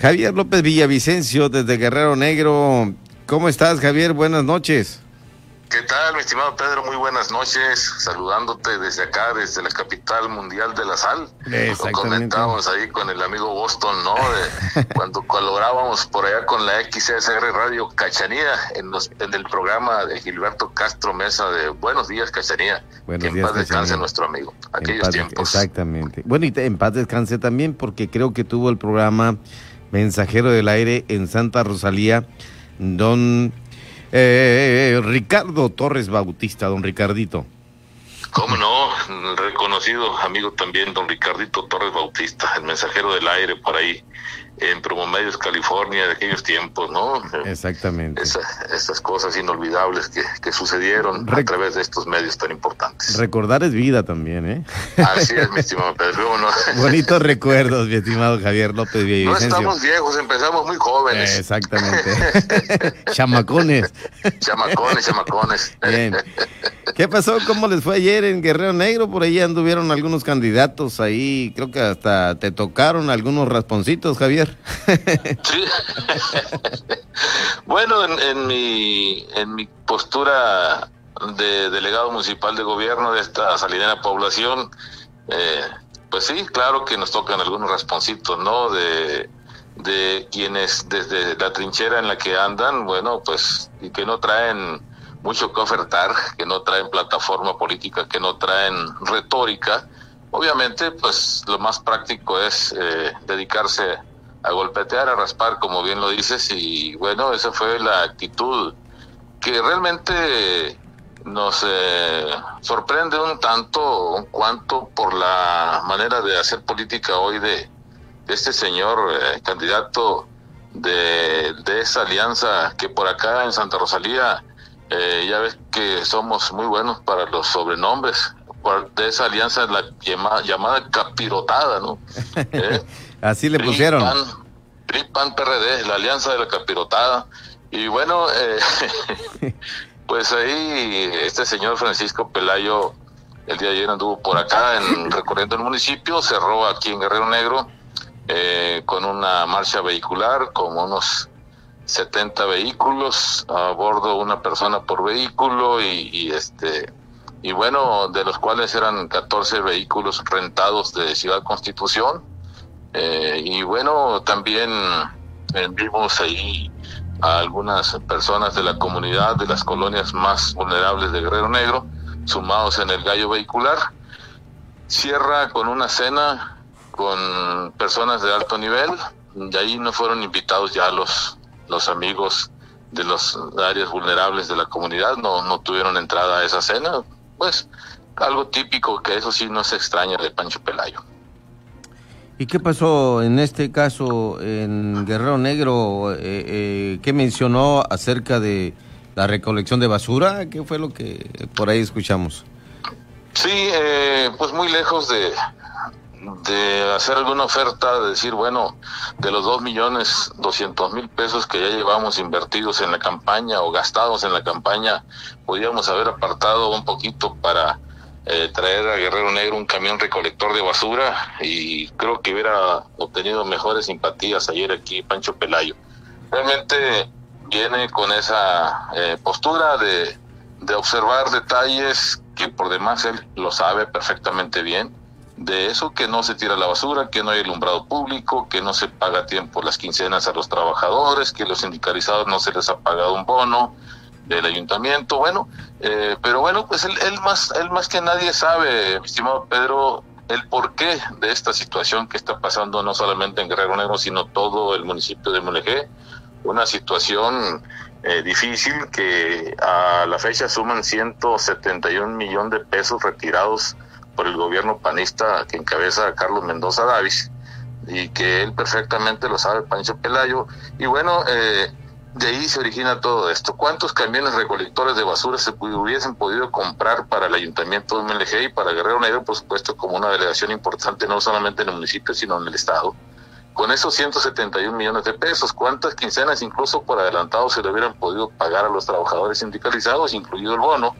Javier López Villavicencio desde Guerrero Negro. ¿Cómo estás, Javier? Buenas noches. ¿Qué tal, mi estimado Pedro? Muy buenas noches. Saludándote desde acá, desde la capital mundial de la sal. Lo comentábamos ahí con el amigo Boston, ¿no? cuando colaborábamos por allá con la XSR Radio Cachanía en, en el programa de Gilberto Castro Mesa de Buenos Días, Cachanía. Buenos que días, en paz descanse nuestro amigo. Aquellos tiempos. Exactamente. Bueno, y en paz descanse también porque creo que tuvo el programa Mensajero del Aire en Santa Rosalía, don eh, Ricardo Torres Bautista, don Ricardito. ¿Cómo no? Reconocido amigo también, don Ricardito Torres Bautista, el mensajero del aire por ahí en Promomedios, California, de aquellos tiempos, ¿no? Exactamente. esas cosas inolvidables que, que sucedieron a través de estos medios tan importantes. Recordar es vida también, ¿eh? Así es, mi estimado Pedro. ¿no? Bonitos recuerdos, mi estimado Javier López Villavicencio. No estamos viejos, empezamos muy jóvenes. Exactamente. chamacones. Chamacones, chamacones. Bien. ¿Qué pasó? ¿Cómo les fue ayer en Guerrero Negro? Por ahí anduvieron algunos candidatos ahí. Creo que hasta te tocaron algunos rasponcitos, Javier. Bueno, en, mi, en mi postura de delegado municipal de gobierno de esta salidera población, eh, pues sí, claro que nos tocan algunos responsitos, ¿no? De, de quienes desde la trinchera en la que andan, bueno, pues, y que no traen mucho que ofertar, que no traen plataforma política, que no traen retórica. Obviamente, pues lo más práctico es eh, dedicarse a golpetear, a raspar, como bien lo dices, y bueno, esa fue la actitud que realmente nos eh, sorprende un tanto, un cuanto por la manera de hacer política hoy de, este señor eh, candidato de, de, esa alianza que por acá en Santa Rosalía eh, ya ves que somos muy buenos para los sobrenombres de esa alianza la llamada, llamada capirotada, ¿no? Así le pusieron. PRI, PRD, la alianza de la capirotada. Y bueno, eh, pues ahí este señor Francisco Pelayo el día de ayer anduvo por acá en, recorriendo el municipio, cerró aquí en Guerrero Negro eh, con una marcha vehicular, como unos 70 vehículos, a bordo una persona por vehículo y, y este y bueno, de los cuales eran 14 vehículos rentados de Ciudad Constitución eh, y bueno, también vimos ahí a algunas personas de la comunidad de las colonias más vulnerables de Guerrero Negro, sumados en el gallo vehicular. Cierra con una cena con personas de alto nivel, y ahí no fueron invitados ya los, los amigos de las áreas vulnerables de la comunidad, no, no tuvieron entrada a esa cena, pues algo típico que eso sí no se extraña de Pancho Pelayo. ¿Y qué pasó en este caso en Guerrero Negro? Eh, eh, ¿Qué mencionó acerca de la recolección de basura? ¿Qué fue lo que por ahí escuchamos? Sí, eh, pues muy lejos de, hacer alguna oferta, de decir, bueno, de los dos millones doscientos mil pesos que ya llevamos invertidos en la campaña o gastados en la campaña, podíamos haber apartado un poquito para eh, traer a Guerrero Negro un camión recolector de basura y creo que hubiera obtenido mejores simpatías ayer aquí Pancho Pelayo. Realmente viene con esa eh, postura de, de observar detalles que por demás él lo sabe perfectamente bien, de eso que no se tira la basura, que no hay alumbrado público, que no se paga tiempo las quincenas a los trabajadores, que los sindicalizados no se les ha pagado un bono, del ayuntamiento, bueno, eh, pero bueno, pues él, más, él más que nadie sabe, estimado Pedro, el porqué de esta situación que está pasando no solamente en Guerrero Negro, sino todo el municipio de Mulegé, una situación eh, difícil que a la fecha suman 171 millones de pesos retirados por el gobierno panista que encabeza Carlos Mendoza Davis y que él perfectamente lo sabe, Pancho Pelayo. Y bueno, eh, de ahí se origina todo esto. ¿Cuántos camiones recolectores de basura se hubiesen podido comprar para el ayuntamiento de MLG y para Guerrero Negro, por supuesto, como una delegación importante, no solamente en el municipio, sino en el estado? Con esos 171 millones de pesos, ¿cuántas quincenas incluso por adelantado se le hubieran podido pagar a los trabajadores sindicalizados, incluido el bono?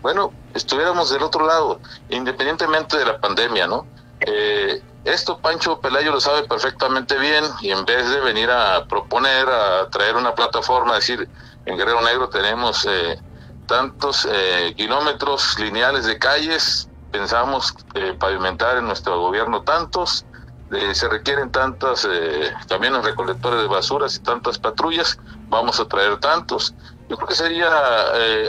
Bueno, estuviéramos del otro lado, independientemente de la pandemia, ¿no? Eh, Esto Pancho Pelayo lo sabe perfectamente bien y en vez de venir a proponer, a traer una plataforma, decir, en Guerrero Negro tenemos eh, tantos eh, kilómetros lineales de calles, pensamos eh, pavimentar en nuestro gobierno tantos, se requieren tantos camiones recolectores de basuras y tantas patrullas, vamos a traer tantos. Yo creo que sería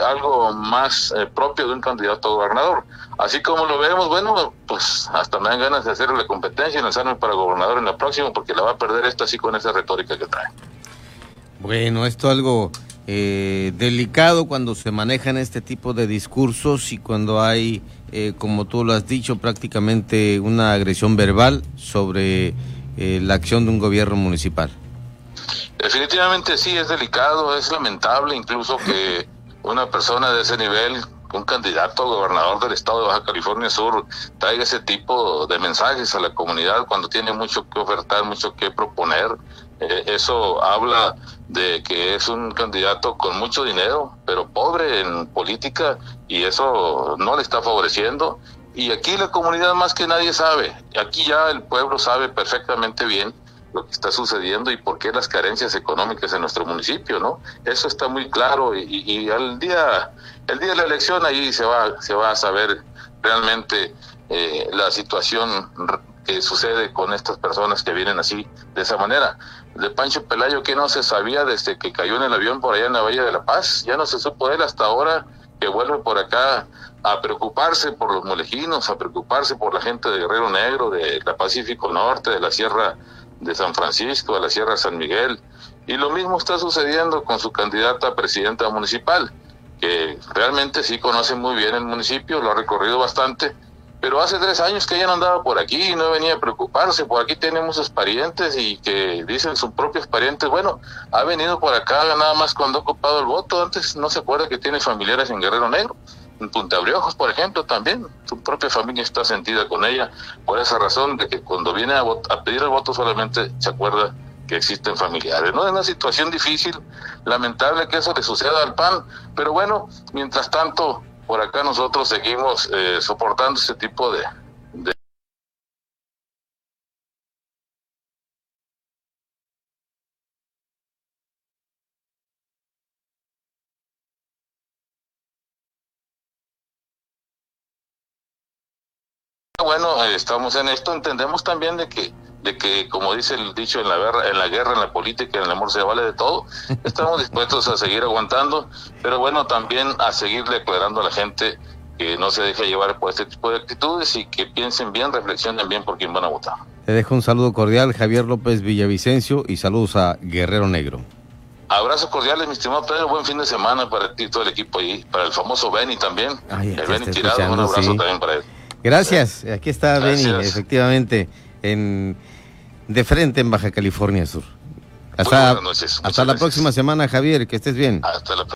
algo más propio de un candidato a gobernador. Así como lo vemos, bueno, pues hasta me dan ganas de hacer la competencia y lanzarme para gobernador en la próxima, porque la va a perder esta así con esa retórica que trae. Bueno, esto algo eh, delicado cuando se manejan este tipo de discursos y cuando hay, eh, como tú lo has dicho, prácticamente una agresión verbal sobre eh, la acción de un gobierno municipal. Definitivamente sí, es delicado, es lamentable incluso que una persona de ese nivel un candidato a gobernador del estado de Baja California Sur traiga ese tipo de mensajes a la comunidad cuando tiene mucho que ofertar, mucho que proponer. Eh, eso habla de que es un candidato con mucho dinero, pero pobre en política y eso no le está favoreciendo. Y aquí la comunidad más que nadie sabe, aquí ya el pueblo sabe perfectamente bien lo que está sucediendo y por qué las carencias económicas en nuestro municipio, ¿no? Eso está muy claro y, al día, el día de la elección ahí se va, se va a saber realmente eh, la situación que sucede con estas personas que vienen así, de esa manera. De Pancho Pelayo que no se sabía desde que cayó en el avión por allá en la Bahía de la Paz, ya no se supo él hasta ahora que vuelve por acá a preocuparse por los molejinos, a preocuparse por la gente de Guerrero Negro, de la Pacífico Norte, de la Sierra de San Francisco, a la Sierra San Miguel. Y lo mismo está sucediendo con su candidata a presidenta municipal, que realmente sí conoce muy bien el municipio, lo ha recorrido bastante, pero hace tres años que ella no andaba por aquí y no venía a preocuparse. Por aquí tenemos sus parientes y que dicen sus propios parientes, bueno, ha venido por acá nada más cuando ha ocupado el voto. Antes no se acuerda que tiene familiares en Guerrero Negro. En Punta Briojos, por ejemplo, también su propia familia está sentida con ella por esa razón de que cuando viene a, a pedir el voto solamente se acuerda que existen familiares. No es una situación difícil, lamentable que eso le suceda al PAN, pero bueno, mientras tanto, por acá nosotros seguimos eh, soportando ese tipo de, Bueno, eh, estamos en esto, entendemos también de que, de que, como dice el dicho en la guerra, en la guerra, en la política, en el amor se vale de todo. Estamos dispuestos a seguir aguantando, pero bueno, también a seguirle aclarando a la gente que no se deje llevar por este tipo de actitudes y que piensen bien, reflexionen bien por quién van a votar. Te dejo un saludo cordial, Javier López Villavicencio, y saludos a Guerrero Negro. Abrazos cordiales, mi estimado Pedro. Buen fin de semana para ti y todo el equipo ahí. Para el famoso Benny también. el Benny tirado, un abrazo también para él. Gracias, aquí está Benny, efectivamente, en de frente en Baja California Sur. Hasta, hasta la próxima semana, Javier, que estés bien. Hasta la